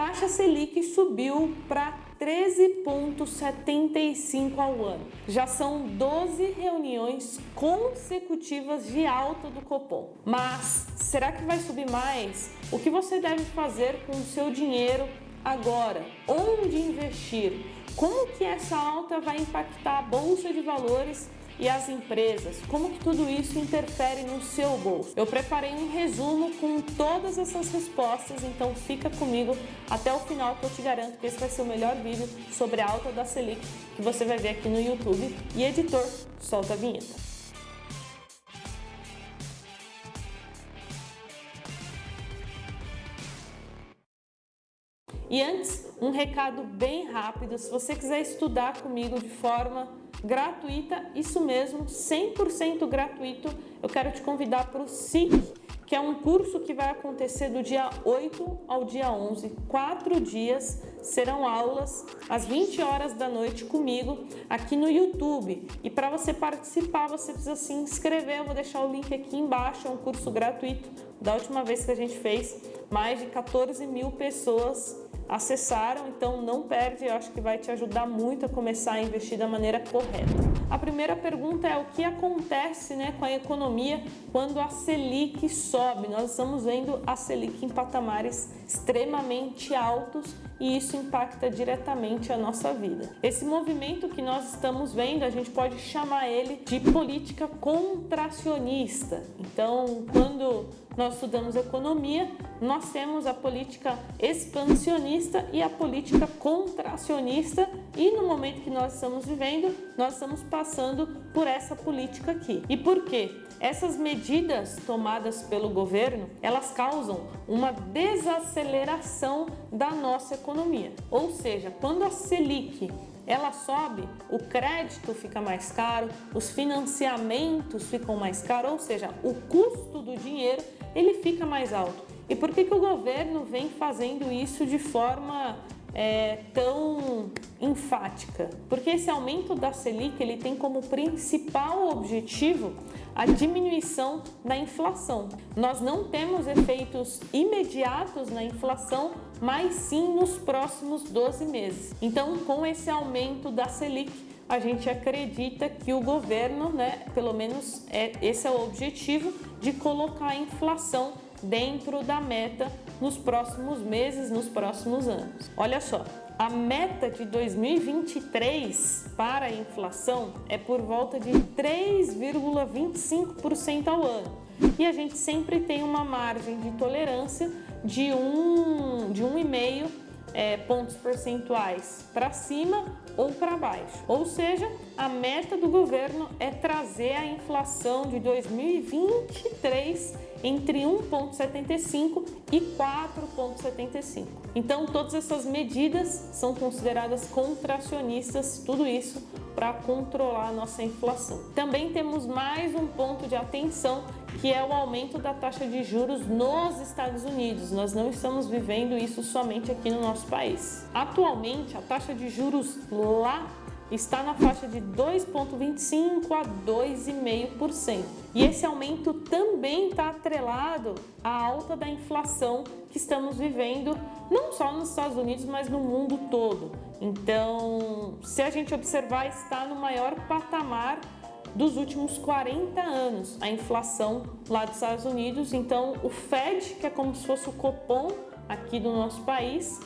taxa Selic subiu para 13,75 ao ano. Já são 12 reuniões consecutivas de alta do Copom. Mas será que vai subir mais? O que você deve fazer com o seu dinheiro agora? Onde investir? Como que essa alta vai impactar a bolsa de valores e as empresas, como que tudo isso interfere no seu bolso. Eu preparei um resumo com todas essas respostas, então fica comigo até o final que eu te garanto que esse vai ser o melhor vídeo sobre a alta da Selic que você vai ver aqui no YouTube. E editor, solta a vinheta. E antes, um recado bem rápido: se você quiser estudar comigo de forma gratuita, isso mesmo, 100% gratuito, eu quero te convidar para o SIC, que é um curso que vai acontecer do dia 8 ao dia 11, quatro dias, serão aulas às 20 horas da noite comigo aqui no YouTube. E para você participar, você precisa se inscrever, eu vou deixar o link aqui embaixo, é um curso gratuito. Da última vez que a gente fez, mais de 14 mil pessoas acessaram, então não perde, eu acho que vai te ajudar muito a começar a investir da maneira correta. A primeira pergunta é o que acontece né, com a economia quando a Selic sobe? Nós estamos vendo a Selic em patamares extremamente altos e isso impacta diretamente a nossa vida. Esse movimento que nós estamos vendo, a gente pode chamar ele de política contracionista. Então, quando nós estudamos economia, nós temos a política expansionista e a política contracionista, e no momento que nós estamos vivendo, nós estamos passando por essa política aqui. E por quê? Essas medidas tomadas pelo governo, elas causam uma desaceleração da nossa economia. Ou seja, quando a Selic ela sobe, o crédito fica mais caro, os financiamentos ficam mais caros, ou seja, o custo do dinheiro ele fica mais alto. E por que, que o governo vem fazendo isso de forma é, tão enfática? Porque esse aumento da Selic ele tem como principal objetivo a diminuição da inflação. Nós não temos efeitos imediatos na inflação, mas sim nos próximos 12 meses. Então, com esse aumento da Selic, a gente acredita que o governo, né, pelo menos é, esse é o objetivo, de colocar a inflação dentro da meta nos próximos meses, nos próximos anos. Olha só, a meta de 2023 para a inflação é por volta de 3,25% ao ano. E a gente sempre tem uma margem de tolerância de um de 1,5 é, pontos percentuais para cima ou para baixo. Ou seja, a meta do governo é trazer a inflação de 2023 entre 1,75 e 4,75. Então, todas essas medidas são consideradas contracionistas, tudo isso para controlar a nossa inflação. Também temos mais um ponto de atenção que é o aumento da taxa de juros nos Estados Unidos. Nós não estamos vivendo isso somente aqui no nosso país. Atualmente, a taxa de juros lá está na faixa de 2,25% a 2,5%. E esse aumento também está atrelado à alta da inflação que estamos vivendo, não só nos Estados Unidos, mas no mundo todo. Então, se a gente observar, está no maior patamar dos últimos 40 anos, a inflação lá dos Estados Unidos. Então, o Fed, que é como se fosse o Copom aqui do nosso país,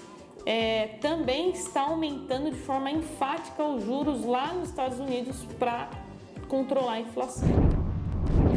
é, também está aumentando de forma enfática os juros lá nos Estados Unidos para controlar a inflação.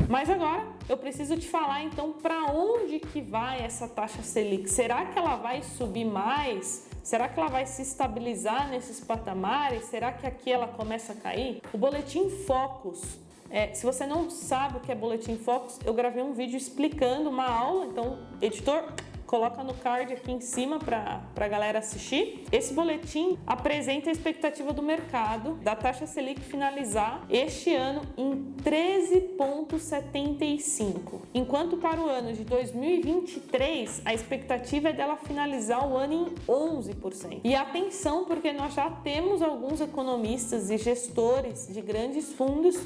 Mas agora eu preciso te falar então para onde que vai essa taxa Selic? Será que ela vai subir mais? Será que ela vai se estabilizar nesses patamares? Será que aqui ela começa a cair? O boletim Focus é, se você não sabe o que é Boletim Focus, eu gravei um vídeo explicando uma aula, então, editor, coloca no card aqui em cima para a galera assistir. Esse boletim apresenta a expectativa do mercado da taxa Selic finalizar este ano em 13,75, enquanto para o ano de 2023 a expectativa é dela finalizar o ano em 11%. E atenção, porque nós já temos alguns economistas e gestores de grandes fundos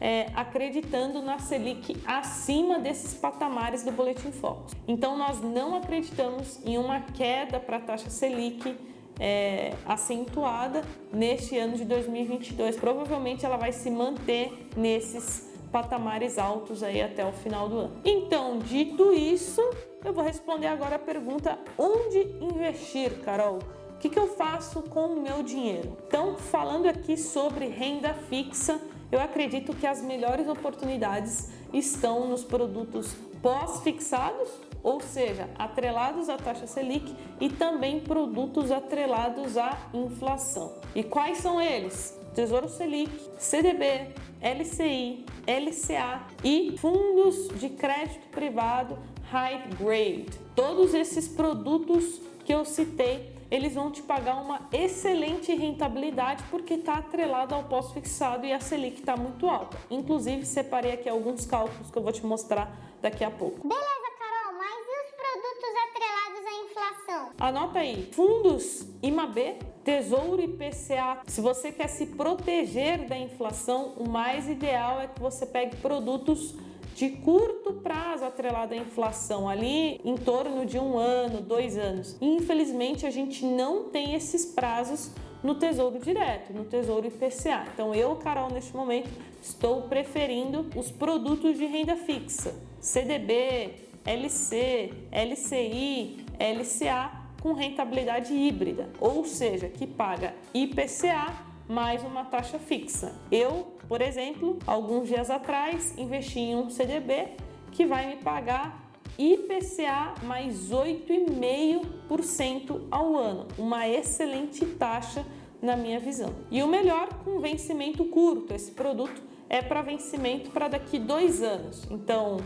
é, acreditando na Selic acima desses patamares do Boletim Focus. Então, nós não acreditamos em uma queda para a taxa Selic é, acentuada neste ano de 2022. Provavelmente ela vai se manter nesses patamares altos aí até o final do ano. Então, dito isso, eu vou responder agora a pergunta: onde investir, Carol? O que, que eu faço com o meu dinheiro? Então, falando aqui sobre renda fixa, eu acredito que as melhores oportunidades estão nos produtos pós-fixados, ou seja, atrelados à taxa Selic e também produtos atrelados à inflação. E quais são eles? Tesouro Selic, CDB, LCI, LCA e fundos de crédito privado high grade. Todos esses produtos que eu citei eles vão te pagar uma excelente rentabilidade porque está atrelado ao pós-fixado e a Selic está muito alta. Inclusive, separei aqui alguns cálculos que eu vou te mostrar daqui a pouco. Beleza, Carol, mas e os produtos atrelados à inflação? Anota aí, fundos IMAB, Tesouro IPCA. Se você quer se proteger da inflação, o mais ideal é que você pegue produtos de curto prazo atrelado à inflação, ali em torno de um ano, dois anos. Infelizmente, a gente não tem esses prazos no Tesouro Direto, no Tesouro IPCA. Então, eu, Carol, neste momento, estou preferindo os produtos de renda fixa, CDB, LC, LCI, LCA com rentabilidade híbrida, ou seja, que paga IPCA mais uma taxa fixa. Eu, por exemplo, alguns dias atrás investi em um CDB que vai me pagar IPCA mais 8,5% ao ano, uma excelente taxa na minha visão. E o melhor com vencimento curto. Esse produto é para vencimento para daqui dois anos. Então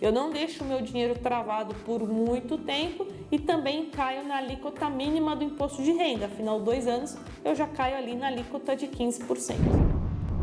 eu não deixo o meu dinheiro travado por muito tempo e também caio na alíquota mínima do imposto de renda. Afinal, dois anos eu já caio ali na alíquota de 15%.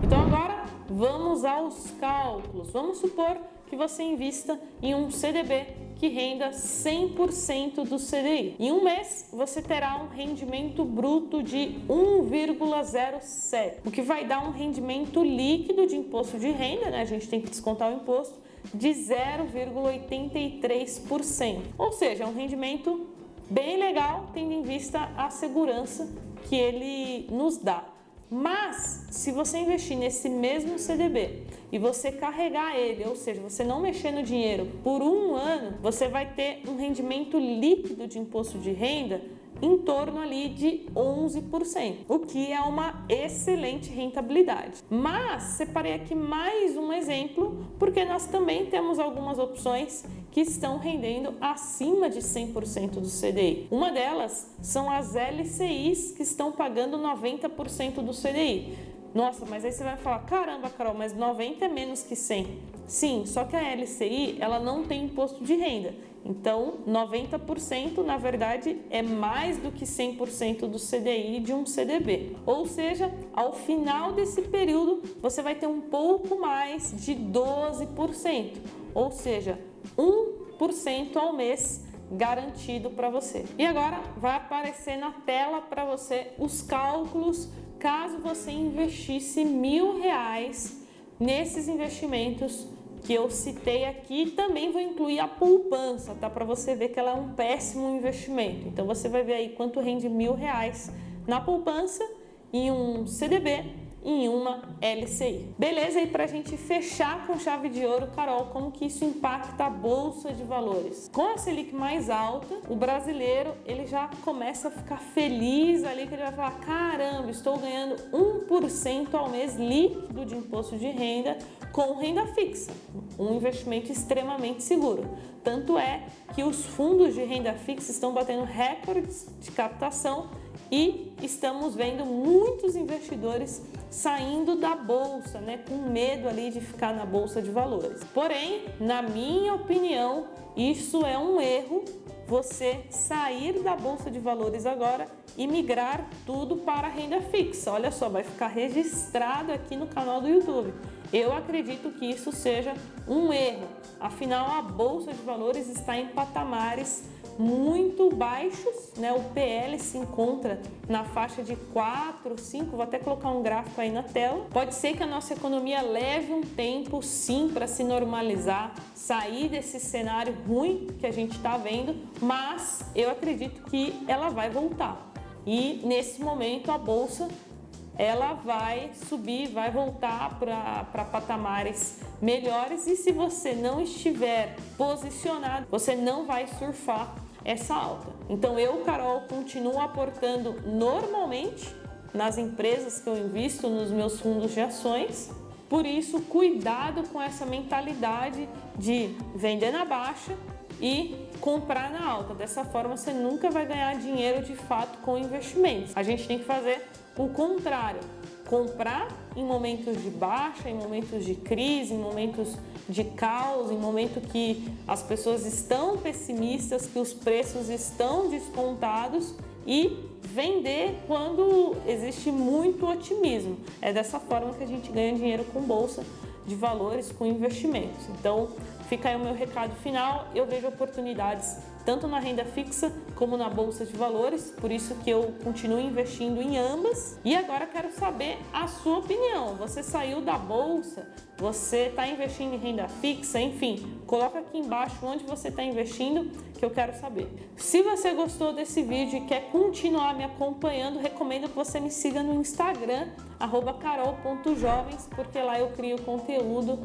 Então agora vamos aos cálculos. Vamos supor que você invista em um CDB que renda 100% do CDI. Em um mês, você terá um rendimento bruto de 1,07, o que vai dar um rendimento líquido de imposto de renda, né? A gente tem que descontar o imposto de 0,83%. Ou seja, é um rendimento bem legal, tendo em vista a segurança que ele nos dá. Mas, se você investir nesse mesmo CDB e você carregar ele, ou seja, você não mexer no dinheiro por um ano, você vai ter um rendimento líquido de imposto de renda em torno ali de 11%, o que é uma excelente rentabilidade. Mas separei aqui mais um exemplo, porque nós também temos algumas opções que estão rendendo acima de 100% do CDI. Uma delas são as LCIs que estão pagando 90% do CDI. Nossa, mas aí você vai falar, caramba, Carol, mas 90 é menos que 100. Sim, só que a LCI, ela não tem imposto de renda. Então, 90% na verdade é mais do que 100% do CDI de um CDB. Ou seja, ao final desse período, você vai ter um pouco mais de 12%, ou seja, 1% ao mês garantido para você. E agora vai aparecer na tela para você os cálculos caso você investisse mil reais nesses investimentos que eu citei aqui, também vou incluir a poupança, tá? Para você ver que ela é um péssimo investimento. Então você vai ver aí quanto rende mil reais na poupança em um CDB em uma LCI. Beleza? E para a gente fechar com chave de ouro, Carol, como que isso impacta a bolsa de valores? Com a Selic mais alta, o brasileiro ele já começa a ficar feliz ali que ele vai falar: caramba, estou ganhando 1% ao mês líquido de imposto de renda com renda fixa, um investimento extremamente seguro. Tanto é que os fundos de renda fixa estão batendo recordes de captação e estamos vendo muitos investidores saindo da bolsa, né, com medo ali de ficar na bolsa de valores. Porém, na minha opinião, isso é um erro você sair da bolsa de valores agora e migrar tudo para a renda fixa. Olha só, vai ficar registrado aqui no canal do YouTube. Eu acredito que isso seja um erro. Afinal, a bolsa de valores está em patamares muito baixos, né? O PL se encontra na faixa de 4, 5, vou até colocar um gráfico aí na tela. Pode ser que a nossa economia leve um tempo sim para se normalizar, sair desse cenário ruim que a gente está vendo, mas eu acredito que ela vai voltar. E nesse momento a bolsa ela vai subir, vai voltar para patamares melhores e se você não estiver posicionado, você não vai surfar essa alta. Então eu, Carol, continuo aportando normalmente nas empresas que eu invisto nos meus fundos de ações. Por isso, cuidado com essa mentalidade de vender na baixa e comprar na alta. Dessa forma, você nunca vai ganhar dinheiro de fato com investimentos. A gente tem que fazer o contrário, comprar em momentos de baixa, em momentos de crise, em momentos de caos, em momento que as pessoas estão pessimistas, que os preços estão descontados e vender quando existe muito otimismo. É dessa forma que a gente ganha dinheiro com bolsa de valores, com investimentos. Então, fica aí o meu recado final. Eu vejo oportunidades tanto na renda fixa como na bolsa de valores, por isso que eu continuo investindo em ambas. E agora quero saber a sua opinião. Você saiu da bolsa? Você está investindo em renda fixa? Enfim, coloca aqui embaixo onde você está investindo que eu quero saber. Se você gostou desse vídeo e quer continuar me acompanhando, recomendo que você me siga no Instagram carol.jovens, porque lá eu crio conteúdo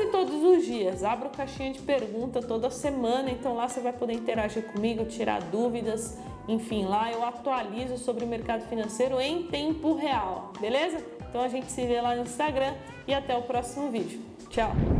quase todos os dias. Abro caixinha de pergunta toda semana, então lá você vai poder interagir comigo, tirar dúvidas. Enfim, lá eu atualizo sobre o mercado financeiro em tempo real, beleza? Então a gente se vê lá no Instagram e até o próximo vídeo. Tchau!